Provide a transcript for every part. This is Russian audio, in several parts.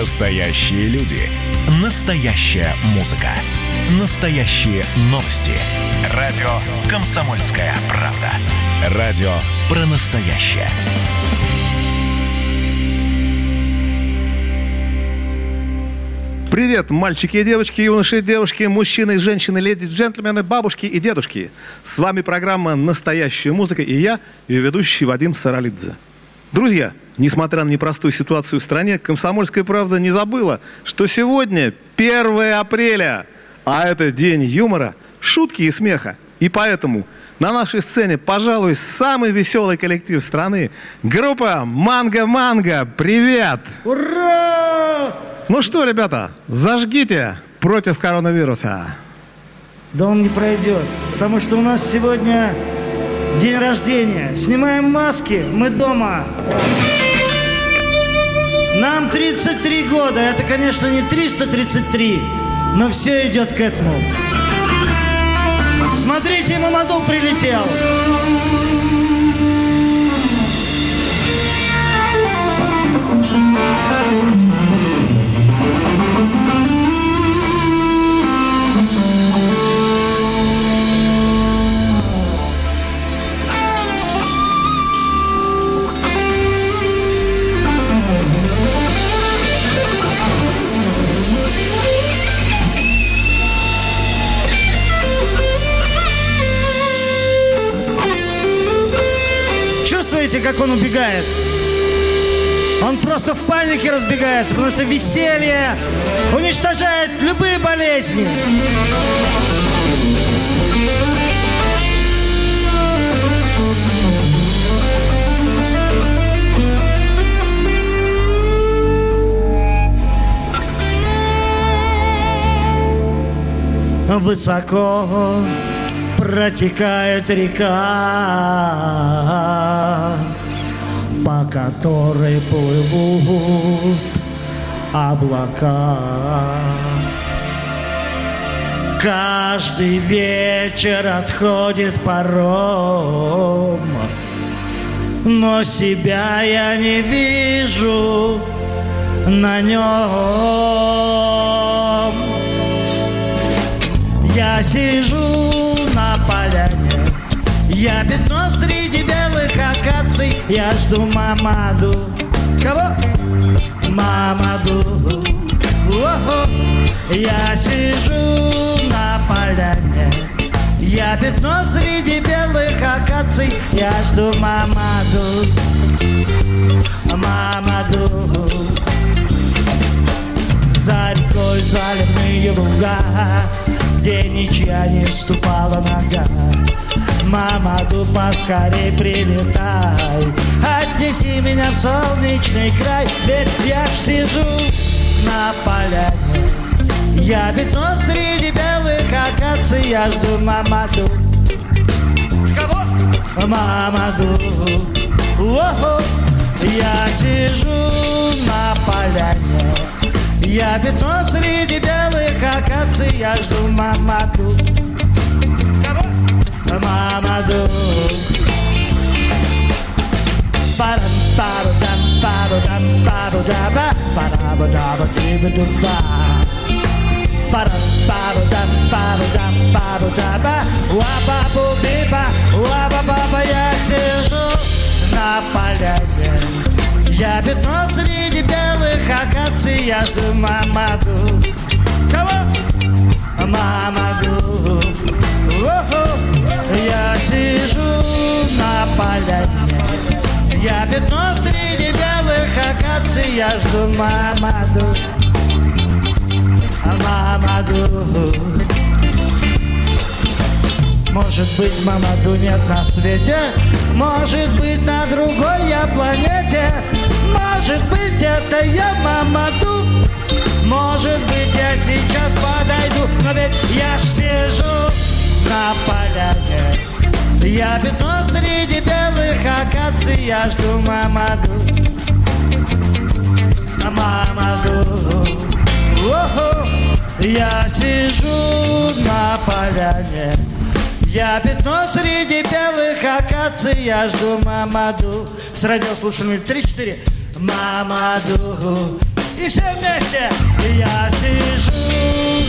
Настоящие люди. Настоящая музыка. Настоящие новости. Радио «Комсомольская правда». Радио про настоящее. Привет, мальчики и девочки, юноши и девушки, мужчины и женщины, леди, джентльмены, бабушки и дедушки. С вами программа «Настоящая музыка» и я, ее ведущий Вадим Саралидзе. Друзья, несмотря на непростую ситуацию в стране, «Комсомольская правда» не забыла, что сегодня 1 апреля, а это день юмора, шутки и смеха. И поэтому на нашей сцене, пожалуй, самый веселый коллектив страны. Группа «Манго-Манго». Привет! Ура! Ну что, ребята, зажгите против коронавируса. Да он не пройдет, потому что у нас сегодня день рождения. Снимаем маски, мы дома. Нам 33 года. Это, конечно, не 333, но все идет к этому. Смотрите, Мамаду прилетел. Чувствуете, как он убегает? Он просто в панике разбегается, потому что веселье уничтожает любые болезни. Высоко протекает река, по которой плывут облака. Каждый вечер отходит паром, но себя я не вижу на нем. Я сижу поляне, я пятно среди белых акаций, я жду мамаду. Кого? Мамаду. О-хо. Я сижу на поляне, я пятно среди белых акаций, я жду мамаду. Мамаду. За рекой заливные луга, где ничья не ступала нога. Мамаду, поскорей прилетай, отнеси меня в солнечный край, ведь я ж сижу на поляне. Я пятно среди белых акаций, я жду мамаду. Кого? Мамаду. О-хо. Я сижу на поляне. Я пятно среди белых акаций, я жду мамаду. Мамаду. Парам пару дам пару дам пару даба параба даба тиба дуба. Парам пару дам пару дам пару даба уаба бу биба уаба баба я сижу на поляне. Я пятно среди белых акаций, я жду мамаду. Кого? Мамаду. Я сижу на поляне. Я пятно среди белых акаций, я жду мамаду. Мамаду. Может быть, Мамаду нет на свете? Может быть, на другой я планете? Может быть, это я Мамаду? Может быть, я сейчас подойду Но ведь я ж сижу на поляне. Я пятно среди белых акаций Я жду Мамаду. Мамаду. Охо, я сижу на поляне Я пятно среди белых акаций, я жду Мамаду. С радиослушателями 3-4. Мамаду, И все вместе. Я сижу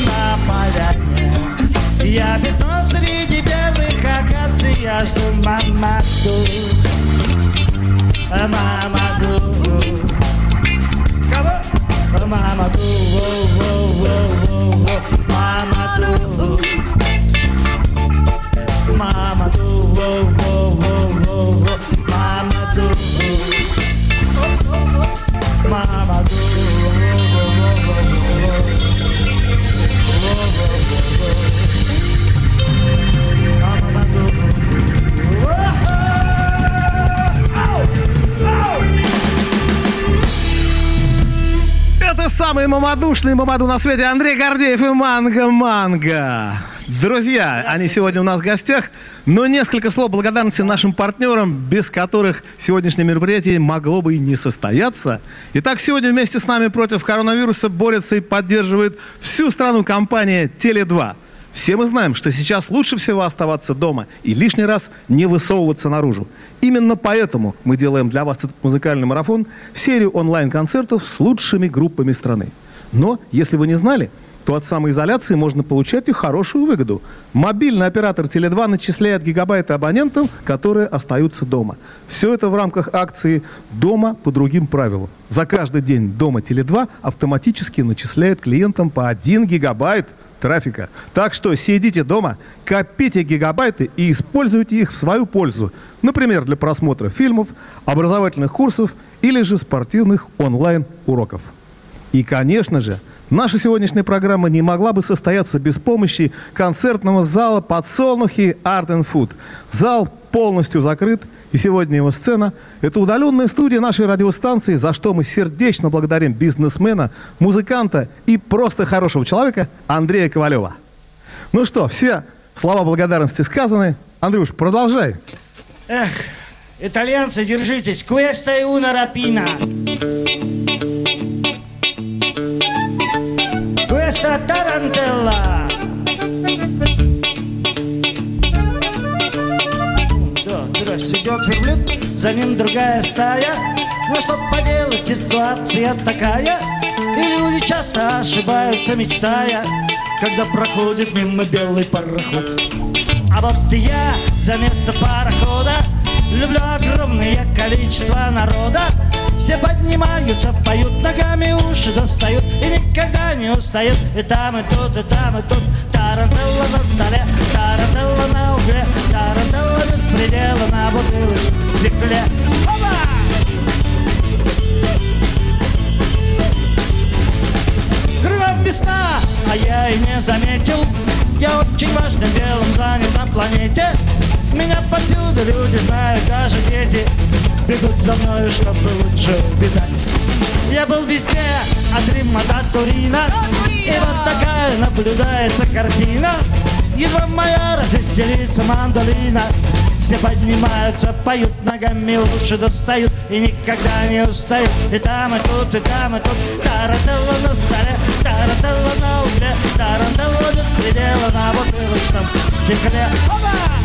на поляне. Я пятно среди белых акаций Я жду мамаду. Мамаду. Кого? Мамаду. Мамаду Мамаду самый мамадушный мамаду на свете Андрей Гордеев и Манго Манго. Друзья, они сегодня у нас в гостях, но несколько слов благодарности нашим партнерам, без которых сегодняшнее мероприятие могло бы и не состояться. Итак, сегодня вместе с нами против коронавируса борется и поддерживает всю страну компания Теле2. Все мы знаем, что сейчас лучше всего оставаться дома и лишний раз не высовываться наружу. Именно поэтому мы делаем для вас этот музыкальный марафон, серию онлайн-концертов с лучшими группами страны. Но, если вы не знали, то от самоизоляции можно получать и хорошую выгоду. Мобильный оператор Теле2 начисляет гигабайты абонентам, которые остаются дома. Все это в рамках акции «Дома по другим правилам». За каждый день дома Теле2 автоматически начисляет клиентам по 1 гигабайт трафика. Так что сидите дома, копите гигабайты и используйте их в свою пользу. Например, для просмотра фильмов, образовательных курсов или же спортивных онлайн-уроков. И, конечно же, наша сегодняшняя программа не могла бы состояться без помощи концертного зала «Подсолнухи Art and Food». Зал полностью закрыт, и сегодня его сцена – это удаленная студия нашей радиостанции, за что мы сердечно благодарим бизнесмена, музыканта и просто хорошего человека Андрея Ковалева. Ну что, все слова благодарности сказаны. Андрюш, продолжай. Эх, итальянцы, держитесь. Questa è una rapina. Questa тарантелла. Да, раз идет верблюд, за ним другая стая. Ну что поделать, ситуация такая. И люди часто ошибаются, мечтая, когда проходит мимо белый пароход. А вот я за место парохода Люблю огромное количество народа. Все поднимаются, поют ногами, уши достают И никогда не устают. И там, и тут, и там, и тут. Тарантелла на столе, тарантелла на угле Тарантелла без предела на бутылочном стекле. Опа! Кругом весна, а я и не заметил. Я очень важным делом занят на планете Повсюду люди знают, даже дети Бегут за мною, чтобы лучше видать. Я был везде, от Рима до Турина. И вот такая наблюдается картина. Едва моя развеселится мандолина. Все поднимаются, поют ногами, уши достают И никогда не устают. И там, и тут, и там, и тут. Тарантелла на столе, тарантелла на угле Тарантелла без предела на бутылочном стекле. Опа!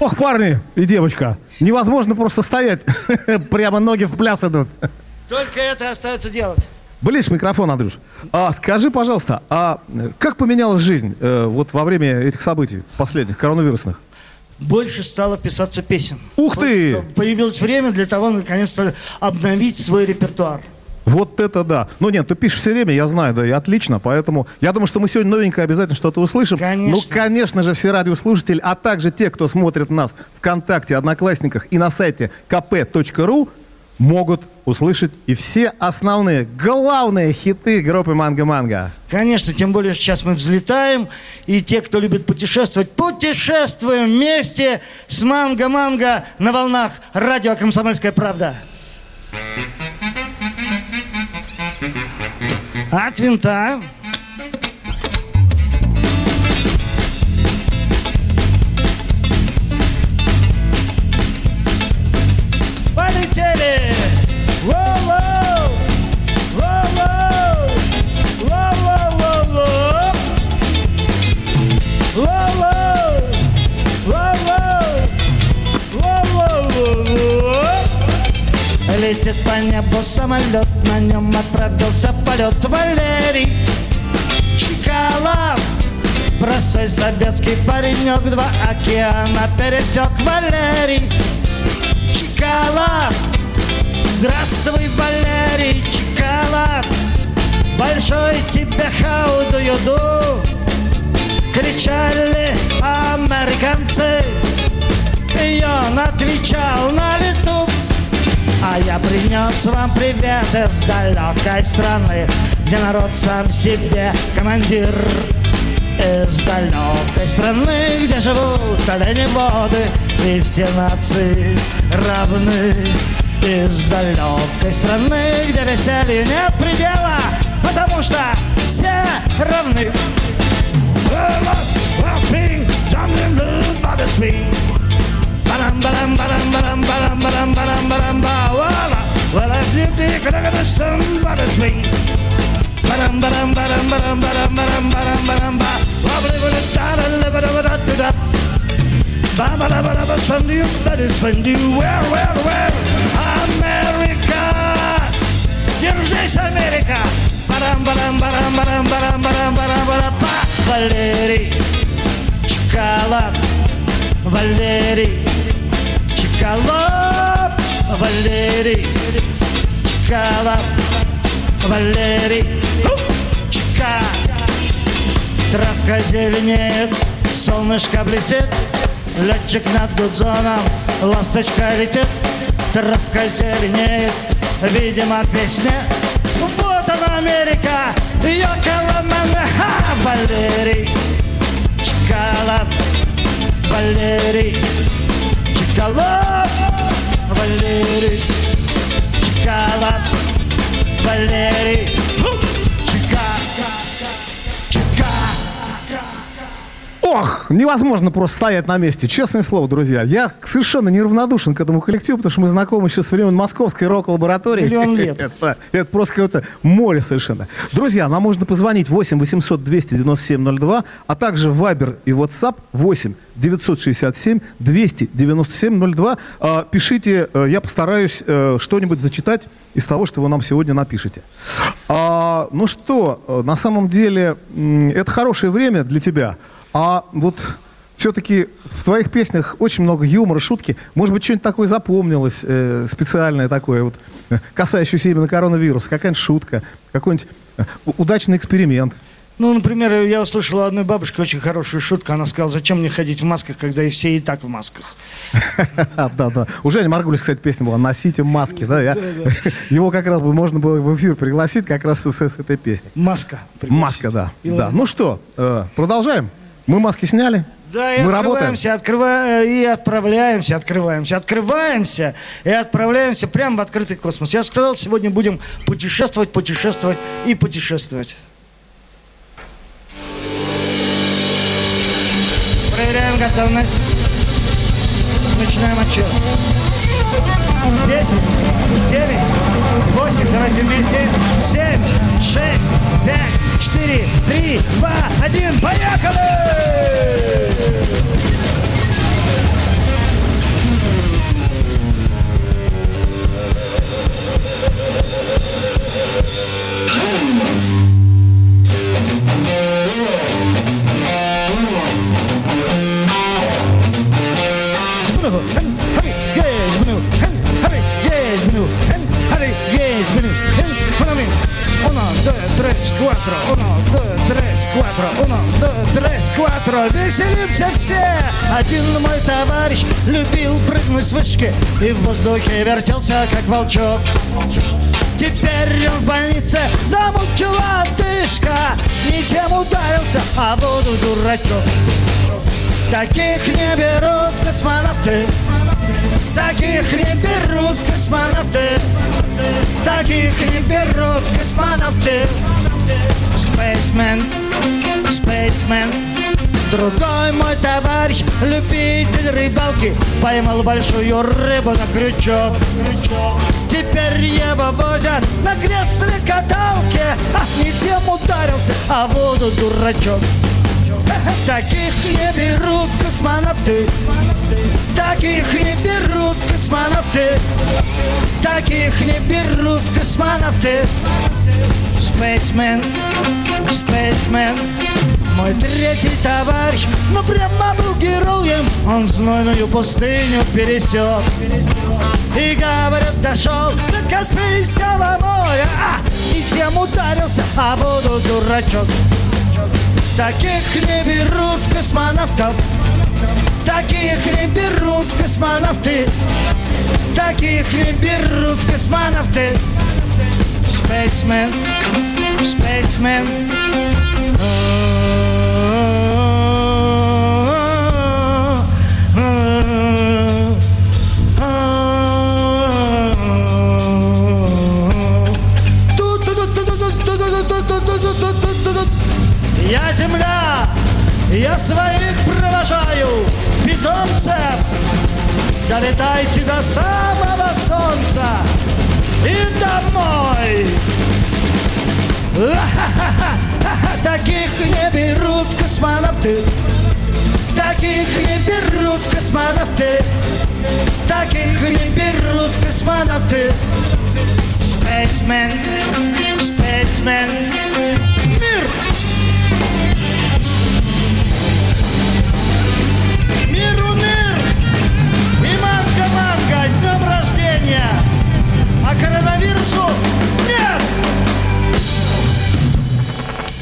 Ох, парни и девочка, невозможно просто стоять. Прямо ноги в пляс идут. Только это остается делать. Ближе микрофон, Андрюш. А, скажи, пожалуйста, а как поменялась жизнь э, вот во время этих событий последних, коронавирусных? Больше стало писаться песен. Ух ты! Больше Появилось время для того, наконец-то, обновить свой репертуар. Вот это да. Ну нет, ты пишешь все время, я знаю, да, и отлично. Поэтому я думаю, что мы сегодня новенькое обязательно что-то услышим. Конечно. Ну, конечно же, все радиослушатели, а также те, кто смотрит нас ВКонтакте, Одноклассниках и на сайте kp.ru, могут услышать и все основные, главные хиты группы «Манго-Манго». Конечно, тем более сейчас мы взлетаем, и те, кто любит путешествовать, путешествуем вместе с Манго-Манго на волнах радио «Комсомольская правда». От винта. Полетели! Летит по небу самолет, на нем отправился в полет. Валерий Чкалов Простой советский паренек, два океана пересек. Валерий Чкалов Здравствуй, Валерий Чкалов Большой тебе хауду юду Кричали американцы. И он отвечал на лету а я принес вам привет из далекой страны, где народ сам себе командир. Из далекой страны, где живут оленеводы, и все нации равны. Из далекой страны, где веселью нет предела, потому что все равны. Ba-dum, ba-dum, ba-dum, ba-dum, Well, I lived there, could I get somebody swing? Ba-dum, ba-dum, ba-dum, ba-dum, ba-dum, ba-dum, ba-dum, ba-dum, ba. Wobbly, wobbly, da, da, da, da, da, da, da, da. Ba, ba, da, ba, da, ba, send you, is when you, well, well, well, America. Держись, Америка! Барам, барам, барам, барам, барам, барам, барам, барам, ба. Валерий Чкалов, Валерий Чкалов, Валерий. Чкалов, Валерий. Чка. Травка зеленеет, солнышко блестит, Летчик над гудзоном, ласточка летит, Травка зеленеет, видимо, песня. Вот она, Америка, Йоколомана, ха, Валерий. Чкалов, Валерий. Чкалов, Валерий Чкалов, Валерий Ох, невозможно просто стоять на месте. Честное слово, друзья. Я совершенно неравнодушен к этому коллективу, потому что мы знакомы еще с времен Московской рок-лаборатории. Миллион лет. это, это просто какое-то море совершенно. Друзья, нам можно позвонить 8 800 297 02, а также в Viber и WhatsApp 8 967 297 02. А, пишите, э, я постараюсь э, что-нибудь зачитать из того, что вы нам сегодня напишете. А, ну что, э, на самом деле, это хорошее время для тебя. А вот все-таки в твоих песнях очень много юмора, шутки. Может быть, что-нибудь такое запомнилось, э, специальное такое, вот, касающееся именно коронавируса, какая-нибудь шутка, какой-нибудь э, удачный эксперимент. Ну, например, я услышал у одной бабушки очень хорошую шутку. Она сказала, зачем мне ходить в масках, когда и все и так в масках. Да, да. У Жени Маргулис, кстати, песня была «Носите маски». Да, Его как раз бы можно было в эфир пригласить как раз с, этой песней. Маска. Маска, да. Ну что, э, продолжаем. Мы маски сняли. Да, и Мы открываемся, открыва- и отправляемся, открываемся, открываемся и отправляемся прямо в открытый космос. Я сказал, сегодня будем путешествовать, путешествовать и путешествовать. Проверяем готовность. Начинаем отчет. 10, 9, 8, давайте вместе. 7, 6, 5, 4, 3, 2, 1, поехали! Quattро. Веселимся все! Один мой товарищ любил прыгнуть с вышки и в воздухе вертелся, как волчок. Теперь он в больнице замучила отдышка Не тем ударился, а воду дурачок Таких не берут космонавты Таких не берут космонавты Таких не берут космонавты Spaceman, spaceman Другой мой товарищ, любитель рыбалки Поймал большую рыбу на крючок. Теперь его возят на кресле каталке. А не тем ударился, а воду дурачок. Таких не берут космонавты. Таких не берут космонавты. Таких не берут космонавты. Spaceman, Spaceman Мой третий товарищ, ну прямо был героем. Он знойную пустыню пересек. И, говорят, дошел до Каспийского моря. А, И тем ударился, а буду дурачок. Таких не берут космонавтов. Таких не берут космонавты. Таких не берут космонавты. Spaceman, spaceman я своих провожаю питомцев. Долетайте до самого солнца и домой. Таких не берут космонавты. Таких не берут космонавты. Таких не берут космонавты. Spaceman, spaceman, мир! Рождения! А коронавирусу нет!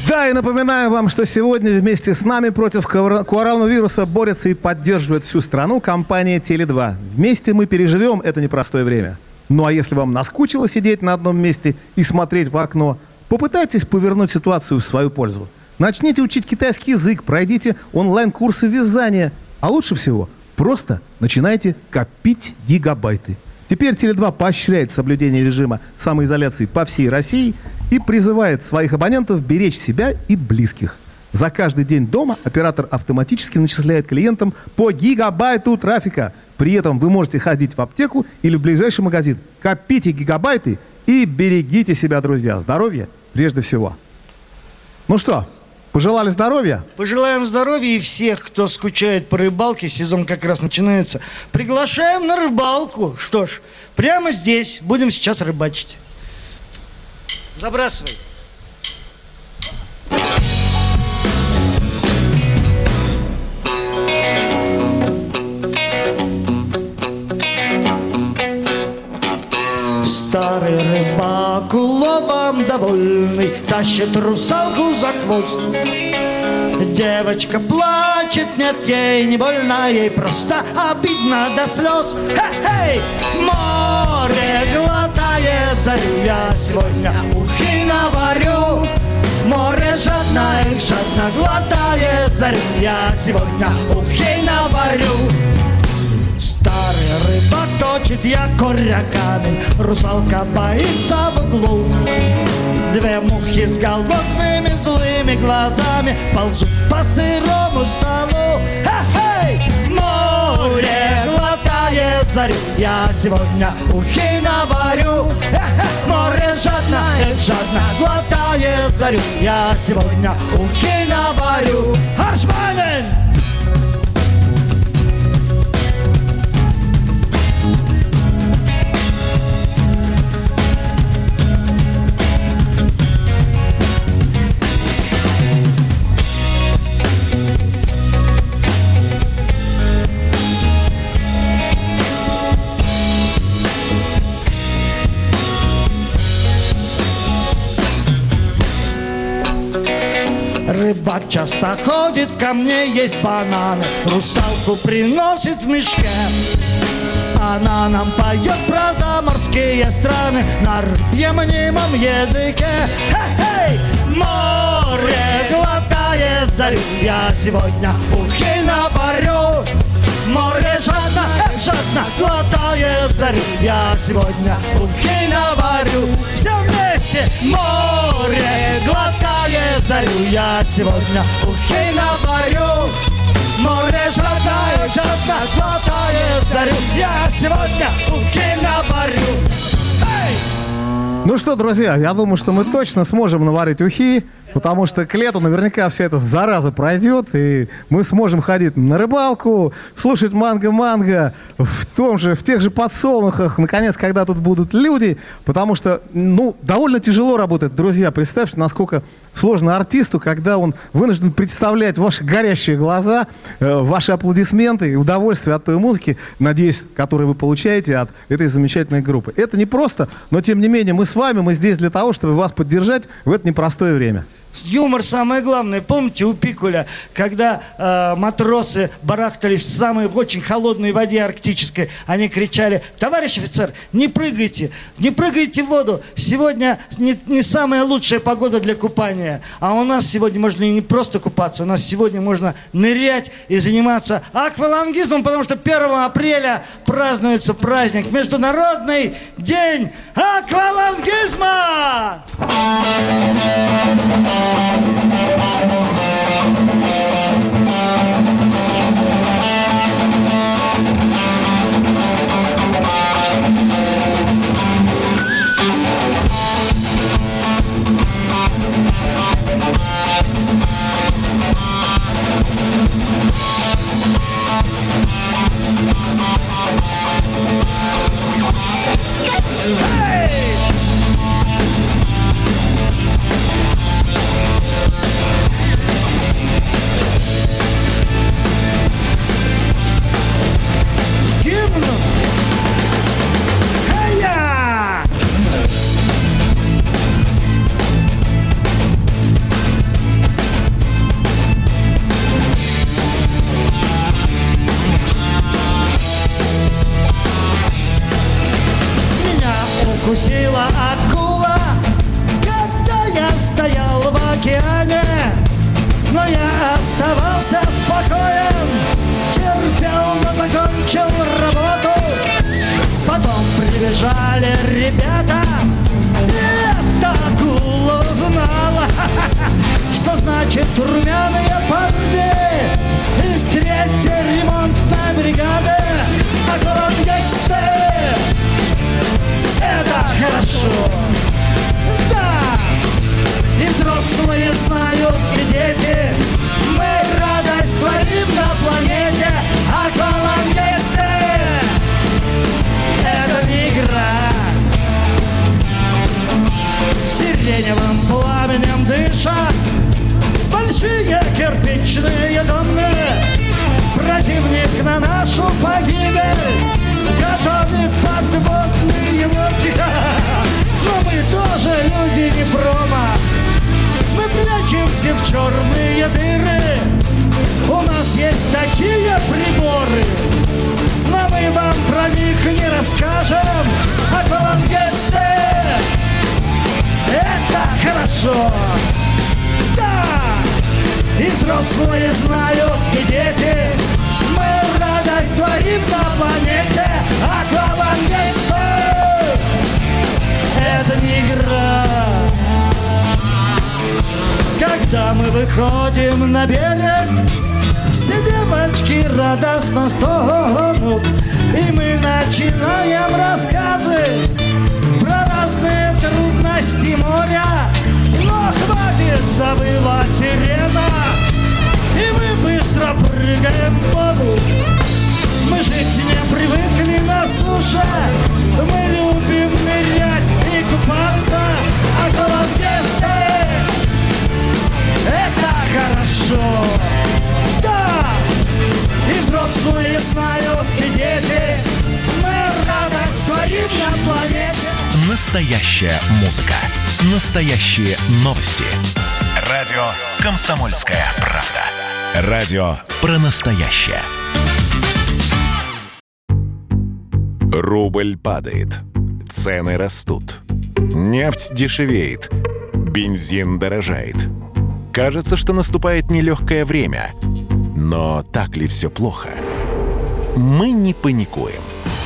Да, и напоминаю вам, что сегодня вместе с нами против кор- коронавируса борется и поддерживает всю страну компания Теле2. Вместе мы переживем это непростое время. Ну а если вам наскучило сидеть на одном месте и смотреть в окно, попытайтесь повернуть ситуацию в свою пользу. Начните учить китайский язык, пройдите онлайн-курсы вязания, а лучше всего просто начинайте копить гигабайты. Теперь Теле2 поощряет соблюдение режима самоизоляции по всей России и призывает своих абонентов беречь себя и близких. За каждый день дома оператор автоматически начисляет клиентам по гигабайту трафика. При этом вы можете ходить в аптеку или в ближайший магазин. Копите гигабайты и берегите себя, друзья. Здоровье прежде всего. Ну что, пожелали здоровья? Пожелаем здоровья и всех, кто скучает по рыбалке, сезон как раз начинается. Приглашаем на рыбалку. Что ж, прямо здесь будем сейчас рыбачить. Забрасывай. Старый рыбак уловом довольный Тащит русалку за хвост. Девочка плачет, нет, ей не больно Ей просто обидно до слез. Хе-хей! Море глотает зарю Я сегодня ухи наварю. Море жадно и жадно глотает зарю Я сегодня ухи наварю. Старый рыбак точит якоря камень Русалка боится в углу. Две мухи с голодными злыми глазами Ползут по сырому столу. Хе-хей! Море глотает зарю. Я сегодня ухи наварю. Хе-хе! Море жадно, эх, жадно глотает зарю. Я сегодня ухи наварю. Аршманин! Часто ходит ко мне есть бананы Русалку приносит в мешке. Она нам поет про заморские страны На рыбьем мнимом языке. Хей-хей! Море глотает зарю Я сегодня ухи на парю Море жадно, жадно глотает зарю Я сегодня ухи наварю. Все вместе море глотает зарю. Я сегодня ухи наварю. Море жадно, жадно глотает зарю. Я сегодня ухи наварю! Ну что, друзья, я думаю, что мы точно сможем наварить ухи, потому что к лету наверняка вся эта зараза пройдет, и мы сможем ходить на рыбалку, слушать манго-манго в том же, в тех же подсолнухах, наконец, когда тут будут люди, потому что, ну, довольно тяжело работать, друзья. Представьте, насколько сложно артисту, когда он вынужден представлять ваши горящие глаза, э, ваши аплодисменты и удовольствие от той музыки, надеюсь, которую вы получаете от этой замечательной группы. Это не просто, но тем не менее мы с вами, мы здесь для того, чтобы вас поддержать в это непростое время. Юмор самое главное. Помните у Пикуля, когда э, матросы барахтались в самой очень холодной воде арктической, они кричали, товарищ офицер, не прыгайте, не прыгайте в воду. Сегодня не, не самая лучшая погода для купания. А у нас сегодня можно и не просто купаться, у нас сегодня можно нырять и заниматься аквалангизмом, потому что 1 апреля празднуется праздник, Международный день аквалангизма! Thank you. Укусила акула, когда я стоял в океане. Но я оставался спокоен, терпел, но закончил работу. Потом прибежали ребята, взрослые знают, и дети. Мы радость творим на планете Аквалангисты Это не игра. Сиреневым пламенем дыша Большие кирпичные дома Противник на нашу погибель Готовит подводные лодки. Но мы тоже люди не промо Мы прячемся в черные дыры. У нас есть такие приборы. Но мы вам про них не расскажем Аквалангисты Это хорошо. Да! И взрослые знают, и дети. Мы радость творим на планете Аквалангисты Это не игра Когда мы выходим на берег. Все девочки радостно стонут И мы начинаем рассказы Про разные трудности моря. Но хватит, завыла сирена И мы быстро прыгаем в воду. Мы жить не привыкли на суше Настоящая музыка. Настоящие новости. Радио «Комсомольская правда». Радио про настоящее. Рубль падает. Цены растут. Нефть дешевеет. Бензин дорожает. Кажется, что наступает нелегкое время. Но так ли все плохо? Мы не паникуем.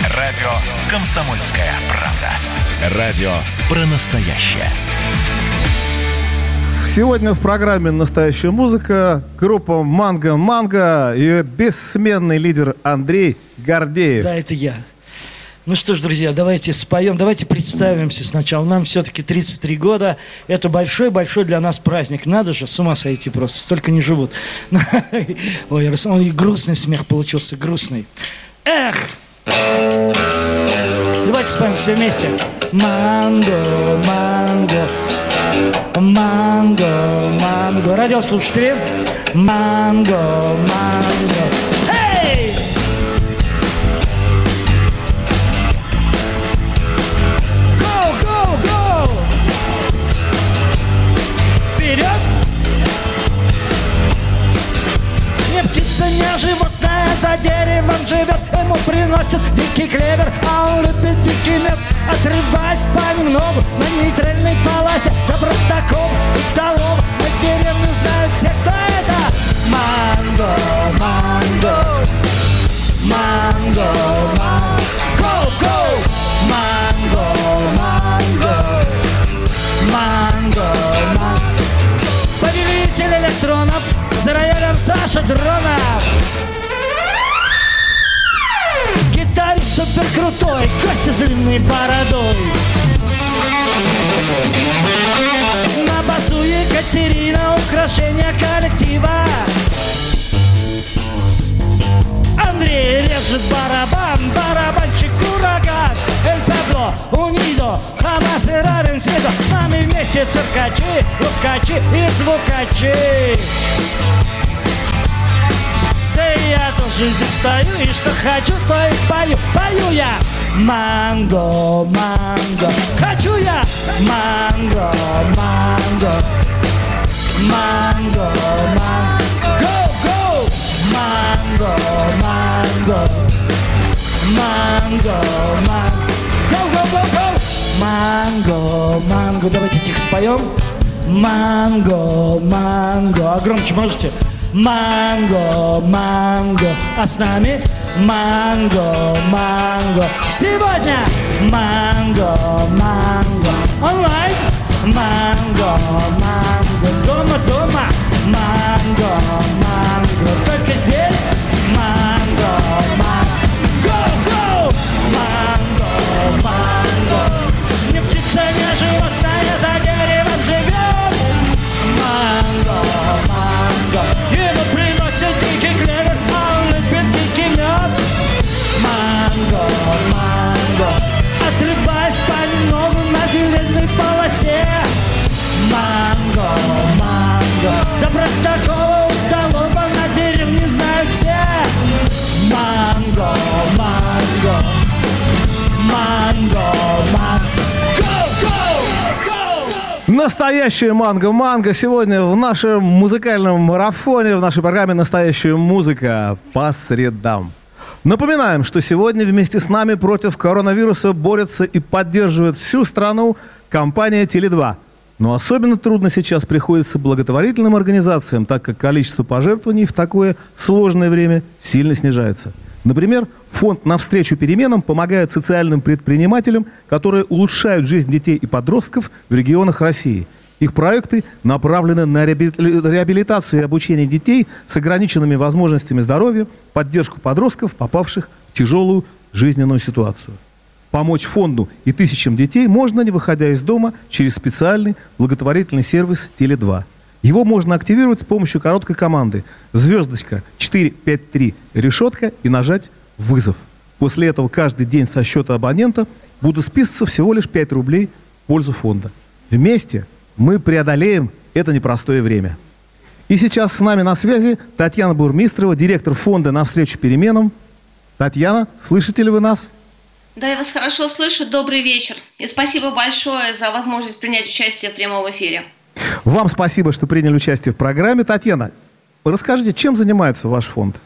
Радио «Комсомольская правда». Радио про настоящее. Сегодня в программе «Настоящая музыка» группа «Манго Манго» и бессменный лидер Андрей Гордеев. Да, это я. Ну что ж, друзья, давайте споем, давайте представимся сначала. Нам все-таки 33 года. Это большой-большой для нас праздник. Надо же, с ума сойти просто. Столько не живут. Ой, он и грустный смех получился, грустный. Эх! Давайте споем все вместе. Манго, манго, манго, манго. Радиослушатели, манго, манго. За деревом живет Ему приносят дикий клевер, а он любит дикий мед. Отрываясь понемногу на нейтральной полосе Добро такого удалого на деревню знают все, кто это. Манго, манго, манго, манго Go, go! Манго, манго, манго, манго. Повелитель электронов за роялем Саша Дронов супер крутой, Костя с длинной бородой. На басу Екатерина, украшение коллектива. Андрей режет барабан, барабанщик ураган Эль Пабло, Унидо, Хамас и Равен Сидо. С нами вместе циркачи, лукачи и звукачи я тоже здесь стою И что хочу, то и пою. Пою я Манго, манго. Хочу я Манго, манго. Манго, манго. Go, go! Манго, манго. Манго, манго. Go, go, go, go! Манго, манго. Давайте тихо споем. Манго, манго. А громче можете? Манго, манго. А с нами Манго, манго. Сегодня Манго, манго. Онлайн. Манго, манго. Дома, дома. Манго, манго. Только здесь Манго, манго. Go, go Манго, манго. Не птица, не животное Настоящая манго-манго сегодня в нашем музыкальном марафоне, в нашей программе «Настоящая музыка» по средам. Напоминаем, что сегодня вместе с нами против коронавируса борется и поддерживает всю страну компания «Теле2». Но особенно трудно сейчас приходится благотворительным организациям, так как количество пожертвований в такое сложное время сильно снижается. Например, фонд «Навстречу переменам» помогает социальным предпринимателям, которые улучшают жизнь детей и подростков в регионах России. Их проекты направлены на реаби- реабилитацию и обучение детей с ограниченными возможностями здоровья, поддержку подростков, попавших в тяжелую жизненную ситуацию. Помочь фонду и тысячам детей можно, не выходя из дома, через специальный благотворительный сервис «Теле2». Его можно активировать с помощью короткой команды «Звездочка 453 решетка» и нажать «Вызов». После этого каждый день со счета абонента будут списываться всего лишь 5 рублей в пользу фонда. Вместе мы преодолеем это непростое время. И сейчас с нами на связи Татьяна Бурмистрова, директор фонда «Навстречу переменам». Татьяна, слышите ли вы нас? Да, я вас хорошо слышу. Добрый вечер. И спасибо большое за возможность принять участие в прямом эфире. Вам спасибо, что приняли участие в программе. Татьяна, расскажите, чем занимается ваш фонд?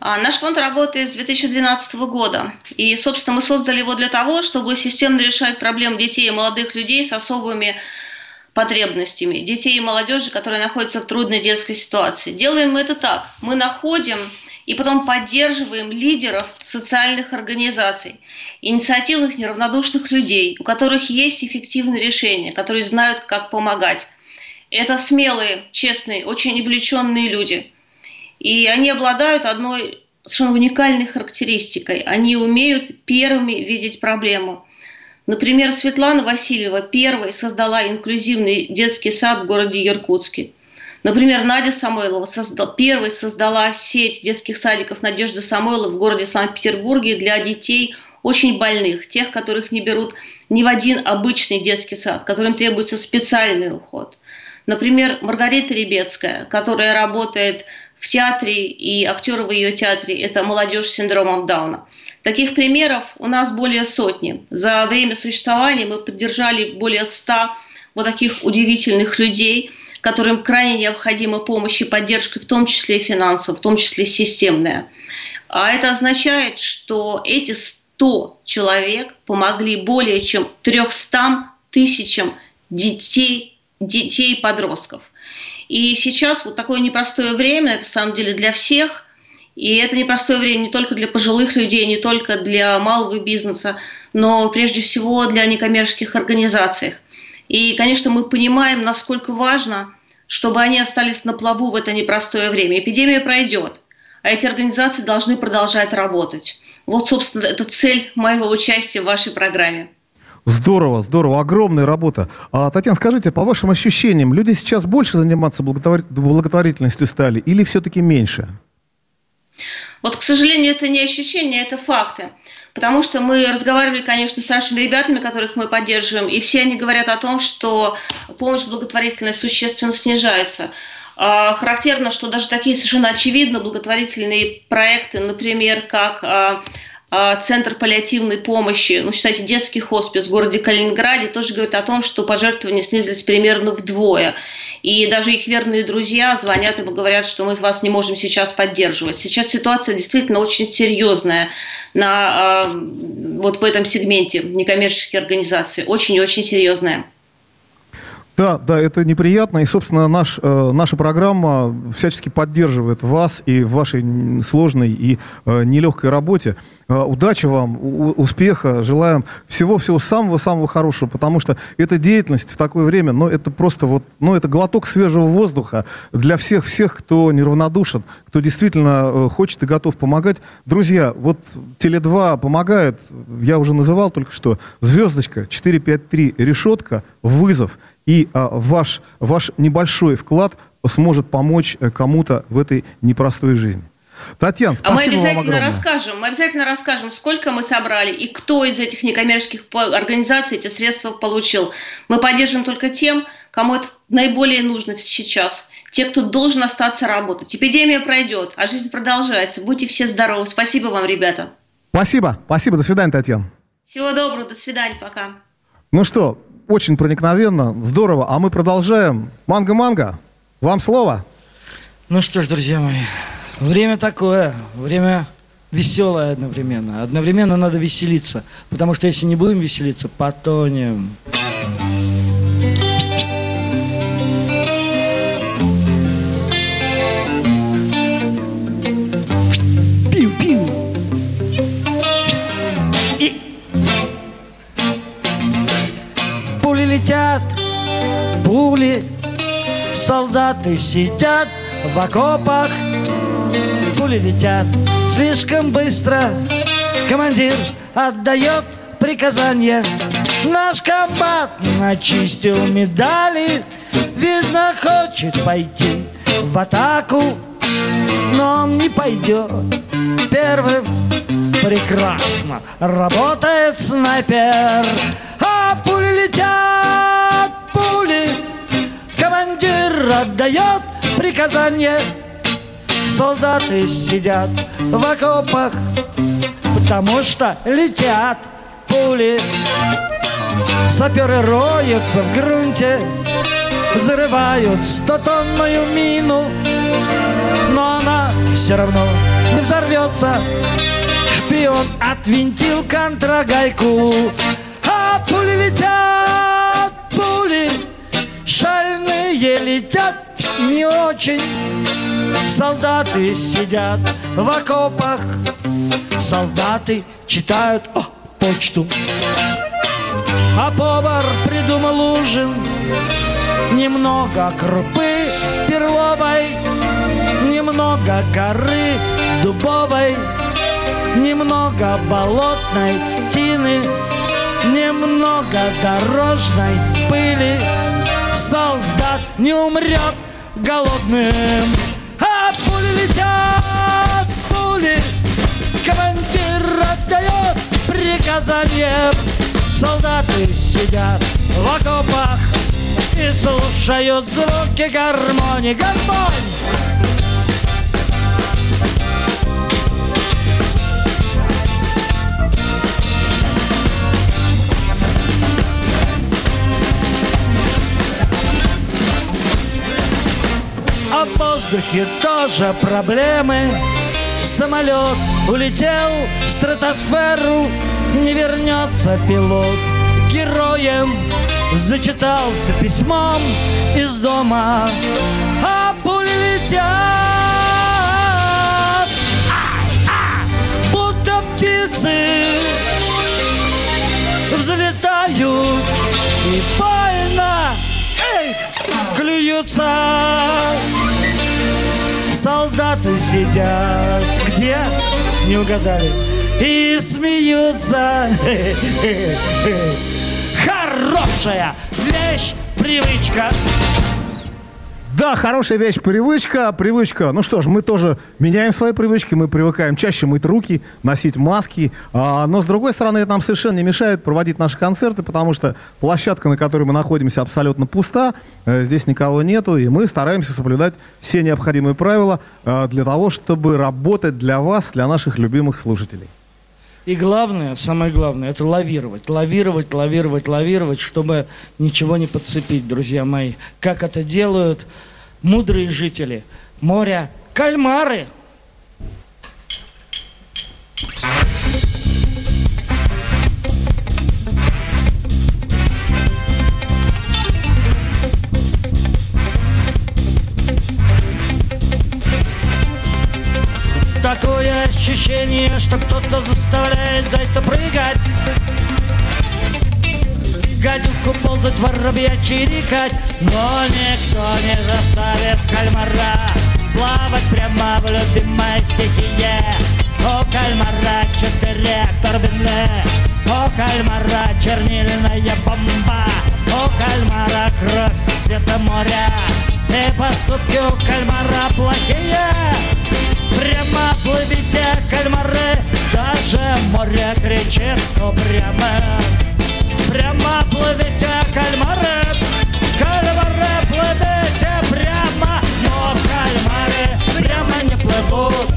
А, наш фонд работает с 2012 года. И, собственно, мы создали его для того, чтобы системно решать проблемы детей и молодых людей с особыми потребностями, детей и молодежи, которые находятся в трудной детской ситуации. Делаем мы это так. Мы находим и потом поддерживаем лидеров социальных организаций, инициативных неравнодушных людей, у которых есть эффективные решения, которые знают, как помогать. Это смелые, честные, очень увлеченные люди. И они обладают одной совершенно уникальной характеристикой. Они умеют первыми видеть проблему. Например, Светлана Васильева первой создала инклюзивный детский сад в городе Иркутске. Например, Надя Самойлова создал, первой создала сеть детских садиков Надежды Самойлова в городе Санкт-Петербурге для детей очень больных, тех, которых не берут ни в один обычный детский сад, которым требуется специальный уход. Например, Маргарита Ребецкая, которая работает в театре и актеры в ее театре – это молодежь с синдромом Дауна – Таких примеров у нас более сотни. За время существования мы поддержали более ста вот таких удивительных людей, которым крайне необходима помощь и поддержка, в том числе финансов, в том числе системная. А это означает, что эти 100 человек помогли более чем 300 тысячам детей, детей и подростков. И сейчас вот такое непростое время, на самом деле, для всех – и это непростое время не только для пожилых людей, не только для малого бизнеса, но прежде всего для некоммерческих организаций. И, конечно, мы понимаем, насколько важно, чтобы они остались на плаву в это непростое время. Эпидемия пройдет, а эти организации должны продолжать работать. Вот, собственно, это цель моего участия в вашей программе. Здорово, здорово, огромная работа. А, Татьяна, скажите, по вашим ощущениям, люди сейчас больше заниматься благотворительностью стали или все-таки меньше? Вот, к сожалению, это не ощущение, это факты. Потому что мы разговаривали, конечно, с нашими ребятами, которых мы поддерживаем, и все они говорят о том, что помощь благотворительная существенно снижается. А, характерно, что даже такие совершенно очевидно благотворительные проекты, например, как а, а, Центр паллиативной помощи, ну, считайте, детский хоспис в городе Калининграде тоже говорит о том, что пожертвования снизились примерно вдвое. И даже их верные друзья звонят и говорят, что мы вас не можем сейчас поддерживать. Сейчас ситуация действительно очень серьезная на, а, вот в этом сегменте некоммерческие организации. Очень-очень серьезная. Да, да, это неприятно. И, собственно, наш, э, наша программа всячески поддерживает вас и в вашей сложной и э, нелегкой работе. Э, удачи вам, у, успеха, желаем всего-всего самого-самого хорошего, потому что эта деятельность в такое время, ну, это просто вот, ну, это глоток свежего воздуха для всех-всех, кто неравнодушен, кто действительно э, хочет и готов помогать. Друзья, вот Теле2 помогает, я уже называл только что, звездочка 453, решетка, вызов – и а, ваш, ваш небольшой вклад сможет помочь э, кому-то в этой непростой жизни. Татьяна, спасибо а мы обязательно расскажем, мы обязательно расскажем, сколько мы собрали и кто из этих некоммерческих организаций эти средства получил. Мы поддержим только тем, кому это наиболее нужно сейчас. Те, кто должен остаться работать. Эпидемия пройдет, а жизнь продолжается. Будьте все здоровы. Спасибо вам, ребята. Спасибо. Спасибо. До свидания, Татьяна. Всего доброго. До свидания. Пока. Ну что, очень проникновенно, здорово. А мы продолжаем. Манго-манго, вам слово. Ну что ж, друзья мои, время такое, время веселое одновременно. Одновременно надо веселиться, потому что если не будем веселиться, потонем. Солдаты сидят в окопах, пули летят слишком быстро, командир отдает приказание. Наш комбат начистил медали, Видно, хочет пойти в атаку, но он не пойдет первым. Прекрасно работает снайпер, а пули летят, пули. Командир отдает приказание, солдаты сидят в окопах, потому что летят пули. Саперы роются в грунте, взрывают стотонную мину, но она все равно не взорвется. Шпион отвинтил контрагайку, а пули летят, пули шальные летят не очень. Солдаты сидят в окопах, солдаты читают о, почту. А повар придумал ужин Немного крупы перловой Немного коры дубовой Немного болотной тины Немного дорожной пыли Солдат не умрет голодным. А пули летят, пули. Командир отдает приказание. Солдаты сидят в окопах И слушают звуки гармонии Гармонь! Воздухе тоже проблемы. Самолет улетел в стратосферу Не вернется пилот. Героем Зачитался письмом из дома. А пули летят! Будто птицы Взлетают и больно Эх, клюются Солдаты сидят. Где? Не угадали. И смеются. Хорошая вещь, привычка Да, хорошая вещь, привычка, привычка. Ну что ж, мы тоже меняем свои привычки, мы привыкаем чаще мыть руки, носить маски. А, но, с другой стороны, это нам совершенно не мешает проводить наши концерты, потому что площадка, на которой мы находимся, абсолютно пуста, э, здесь никого нету, и мы стараемся соблюдать все необходимые правила э, для того, чтобы работать для вас, для наших любимых слушателей. И главное, самое главное, это лавировать. Лавировать, лавировать, лавировать, чтобы ничего не подцепить, друзья мои. Как это делают мудрые жители моря кальмары. Ощущение, что кто-то заставляет зайца прыгать. Гадюку ползать, воробья чирикать Но никто не заставит кальмара Плавать прямо в любимой стихии. У кальмара четыре турбины У кальмара чернильная бомба У кальмара кровь цвета моря. И поступки у кальмара плохие Прямо плывите, кальмары Даже море кричит упрямо Прямо. Плывите, кальмары Кальмары, плывите прямо. Но кальмары прямо не плывут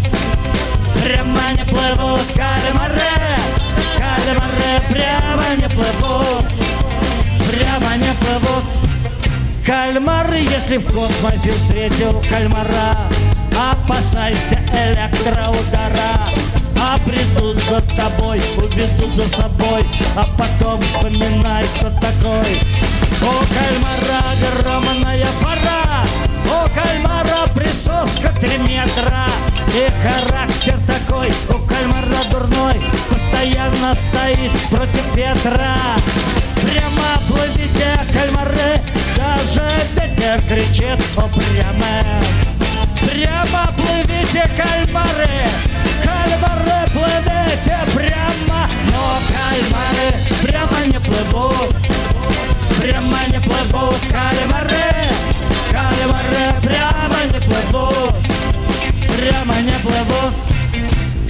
Прямо не плывут кальмары. Кальмары прямо не плывут Прямо не плывут. Кальмары, если в космосе встретил кальмара Опасайся электроудара А придут за тобой, уведут за собой А потом вспоминай, кто такой. У кальмара огромная пора У кальмара присоска три метра И характер такой у кальмара дурной Постоянно стоит против ветра. Прямо плывите, кальмары Даже ветер кричит упрямо Прямо плывите, кальмары, кальмары, плывите прямо. Но кальмары прямо не плывут, прямо не плывут, кальмары, кальмары прямо не плывут, прямо не плывут.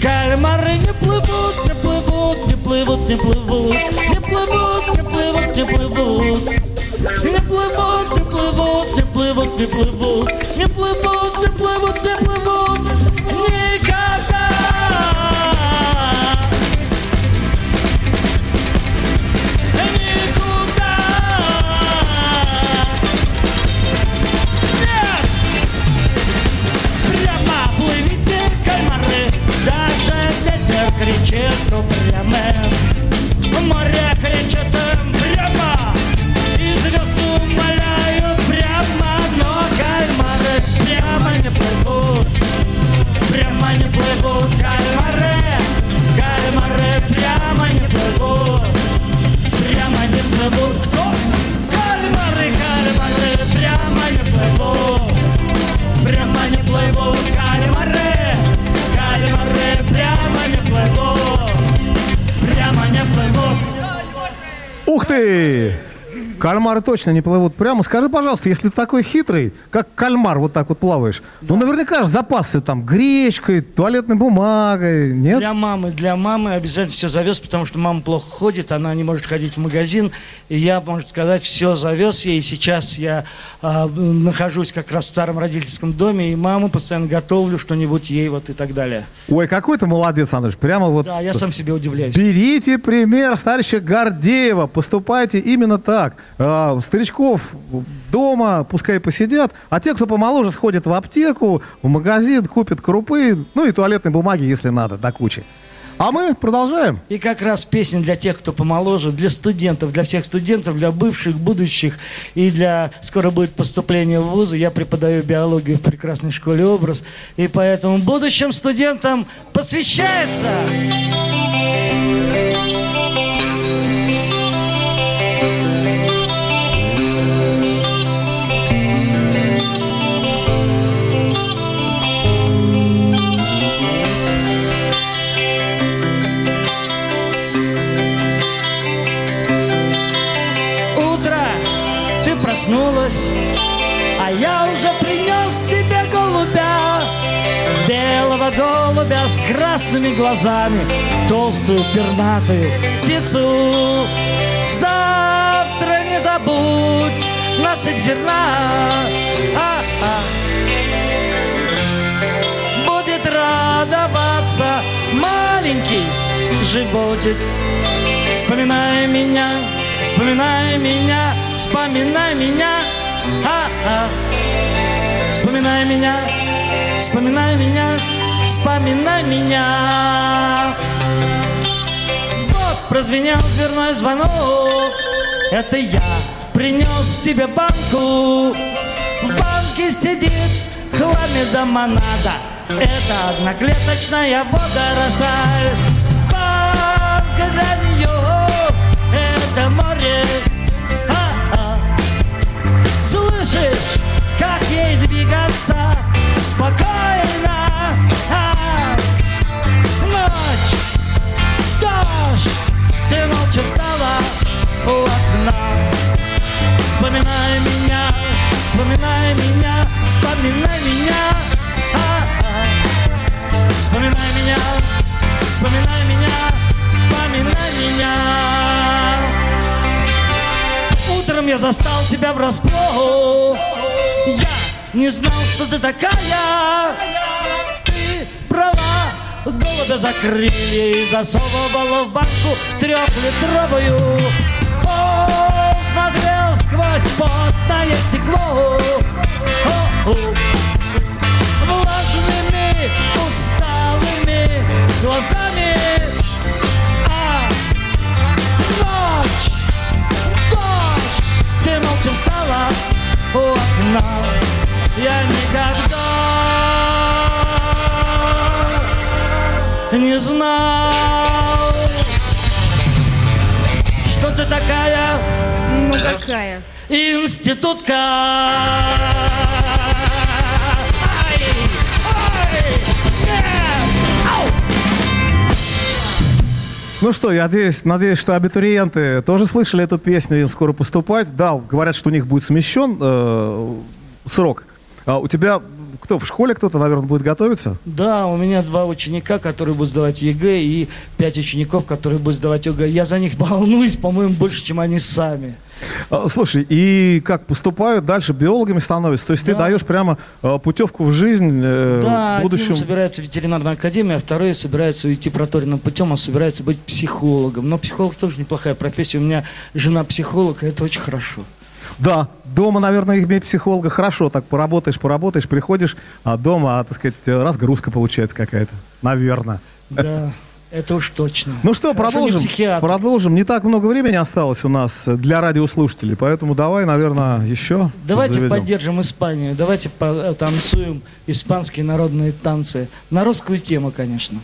Кальмары не плывут, не плывут, не плывут, не плывут, не плывут, не плывут, не плывут. Не плывут не плывут. Никогда. Никуда. Нет! Прямо плывите, кальмары, даже ветер кричит упрямым. Море Кальмары точно не плывут прямо. Скажи, пожалуйста, если ты такой хитрый, как кальмар, вот так вот плаваешь, ну наверняка же запасы там гречкой, туалетной бумагой, нет? Для мамы, для мамы обязательно все завез, потому что мама плохо ходит, она не может ходить в магазин, и я, можно сказать, все завез ей. И сейчас я а, нахожусь как раз в старом родительском доме, и маму постоянно готовлю что-нибудь ей вот и так далее. Ой, какой ты молодец, Андрюш. Прямо вот... Да, я сам себе удивляюсь. Берите пример с товарища Гордеева. Поступайте именно так. А, старичков дома пускай посидят, а те, кто помоложе, сходят в аптеку, в магазин, купят крупы, ну и туалетной бумаги, если надо, до кучи. А мы продолжаем. И как раз песня для тех, кто помоложе, для студентов, для всех студентов, для бывших, будущих и для... Скоро будет поступление в вузы. Я преподаю биологию в прекрасной школе «Образ». И поэтому будущим студентам посвящается... голубя с красными глазами, толстую пернатую птицу. Завтра не забудь насыпь зерна. А-а. Будет радоваться маленький животик. Вспоминай меня, вспоминай меня, вспоминай меня, а-а. Вспоминай меня, вспоминай меня, вспоминай меня. Вот прозвенел дверной звонок, это я принес тебе банку. В банке сидит хламида монада, это одноклеточная водоросль. Банка для нее это море. А-а. Слышишь, как ей двигаться спокойно? А. ты молча встала у окна. Вспоминай меня, вспоминай меня, вспоминай меня. Вспоминай меня, вспоминай меня, вспоминай меня. Утром я застал тебя врасплох. Я не знал, что ты такая. Голубя закрыли и засовывала в банку трехлитровую. Ну что, я надеюсь, надеюсь, что абитуриенты тоже слышали эту песню, им скоро поступать. Да, говорят, что у них будет смещен э, срок. А у тебя кто, в школе кто-то, наверное, будет готовиться? Да, у меня два ученика, которые будут сдавать ЕГЭ, и пять учеников, которые будут сдавать ЕГЭ. Я за них волнуюсь, по-моему, больше, чем они сами. А, Слушай, и как поступают дальше, биологами становятся? То есть ты Да. даешь прямо э, путевку в жизнь э, Да, в будущем? один собирается в ветеринарной академии, а второй собирается идти проторенным путем, он собирается быть психологом. Но психолог тоже неплохая профессия. У меня жена психолог, и это очень хорошо. Да, дома, наверное, иметь психолога хорошо. Так поработаешь, поработаешь, приходишь, а дома, а, так сказать, разгрузка получается какая-то. Наверное. Да, это уж точно. Ну что, Хорошо, не продолжим. психиатр. Продолжим. Не так много времени осталось у нас для радиослушателей, поэтому давай, наверное, еще. Давайте заведем. поддержим Испанию, давайте танцуем испанские народные танцы. На русскую тему, конечно.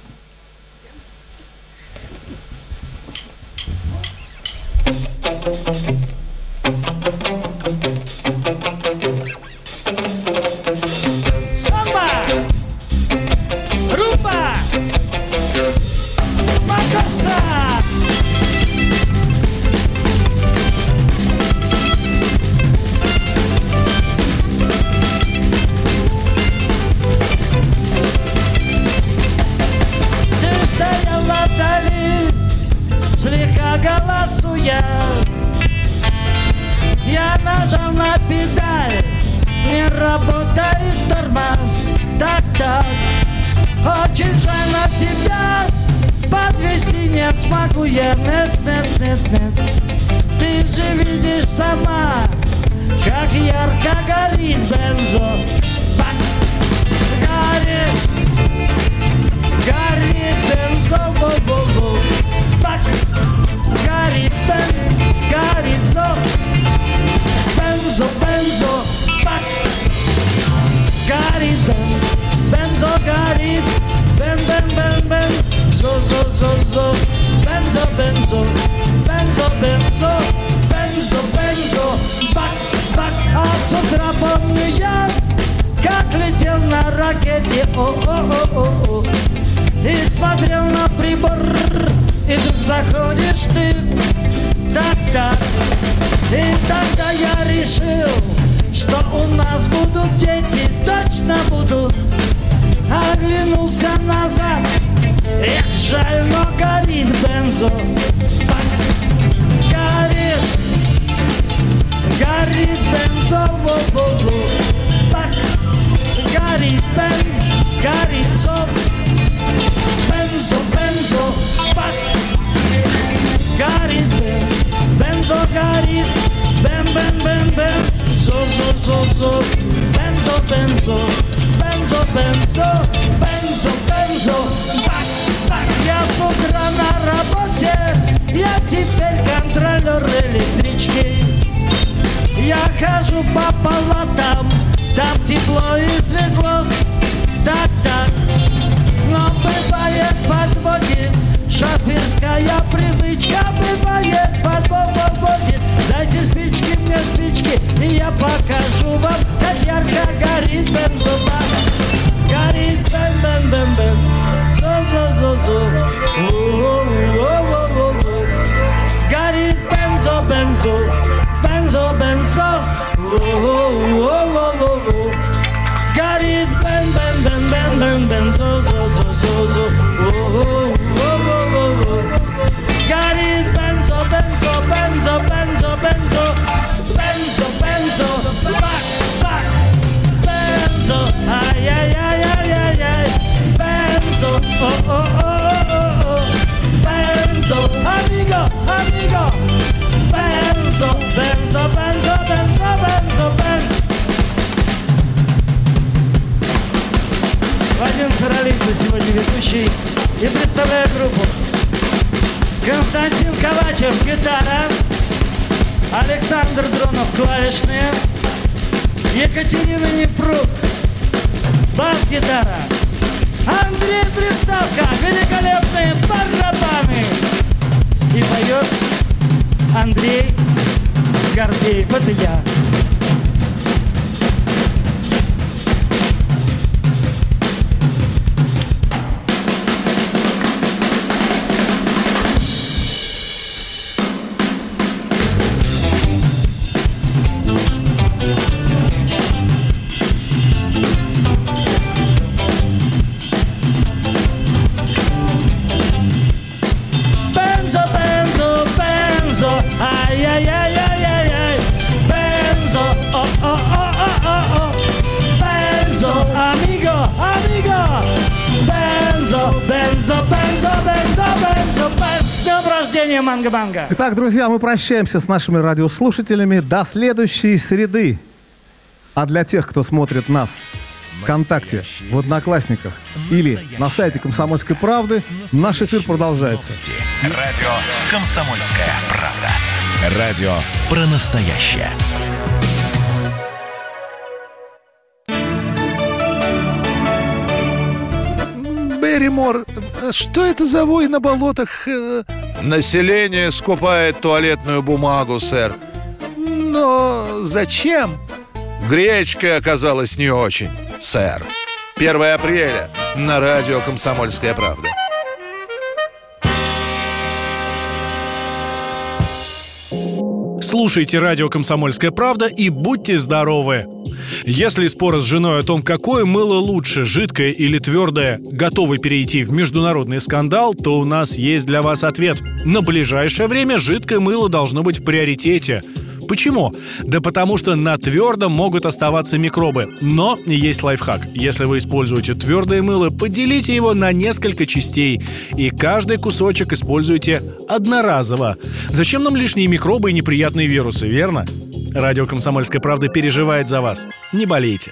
Решил Что у нас будут дети Точно будут Оглянулся назад Эх, жаль, но горит бензо! Горит Горит бензо во-во-во. Бак! Горит бен Горит зов Бензо, бензо, бак Горит бен, бензо горит Бен, бен Зо, зо, зо, зо Бензо, бензо, бензо, бензо Бензо, бензо, бак, бак Я с утра на работе Я теперь контролер электрички я хожу по палатам, там тепло и светло, так, так. Но бывает подводит, шоферская привычка бывает подводит. Дайте спички мне спички, и я покажу вам, как ярко горит бензобак. Горит бен бен бен бен, зо зо зо зо. Горит бензо бензо, бензо бензо. Горит бен бен бен бен бен бен зо зо зо зо зо, бензо бензо бензо бензо бензо, бензо бензо, бак бак, бензо, ай-яй-яй-яй-яй-яй, бензо, о-о-о-о-о. Benzo, amigo, amigo. Benzo, benzo, benzo, benzo, benzo, benzo. Вадим Царолидзе сегодня ведущий. И представляю группу. Константин Ковачев, гитара. Александр Дронов, клавишные. Екатерина Непрук, бас-гитара. Андрей Приставка, великолепные барабаны. И поет Андрей Гордеев, это я. Рождения, Манго-Манго. Итак, друзья, мы прощаемся с нашими радиослушателями до следующей среды. А для тех, кто смотрит нас ВКонтакте, в Одноклассниках или на сайте Комсомольской правды, наш эфир продолжается. Радио «Комсомольская правда». Радио про настоящее. Берримор, что это за вой на болотах? Население скупает туалетную бумагу, сэр. Но зачем? Гречка оказалась не очень, сэр. 1 апреля на радио «Комсомольская правда». Слушайте радио «Комсомольская правда» и будьте здоровы! Если споры с женой о том, какое мыло лучше, жидкое или твердое, готовы перейти в международный скандал, то у нас есть для вас ответ. На ближайшее время жидкое мыло должно быть в приоритете. Почему? Да потому что на твердом могут оставаться микробы. Но есть лайфхак. Если вы используете твердое мыло, поделите его на несколько частей. И каждый кусочек используйте одноразово. Зачем нам лишние микробы и неприятные вирусы, верно? Радио «Комсомольская правда» переживает за вас. Не болейте.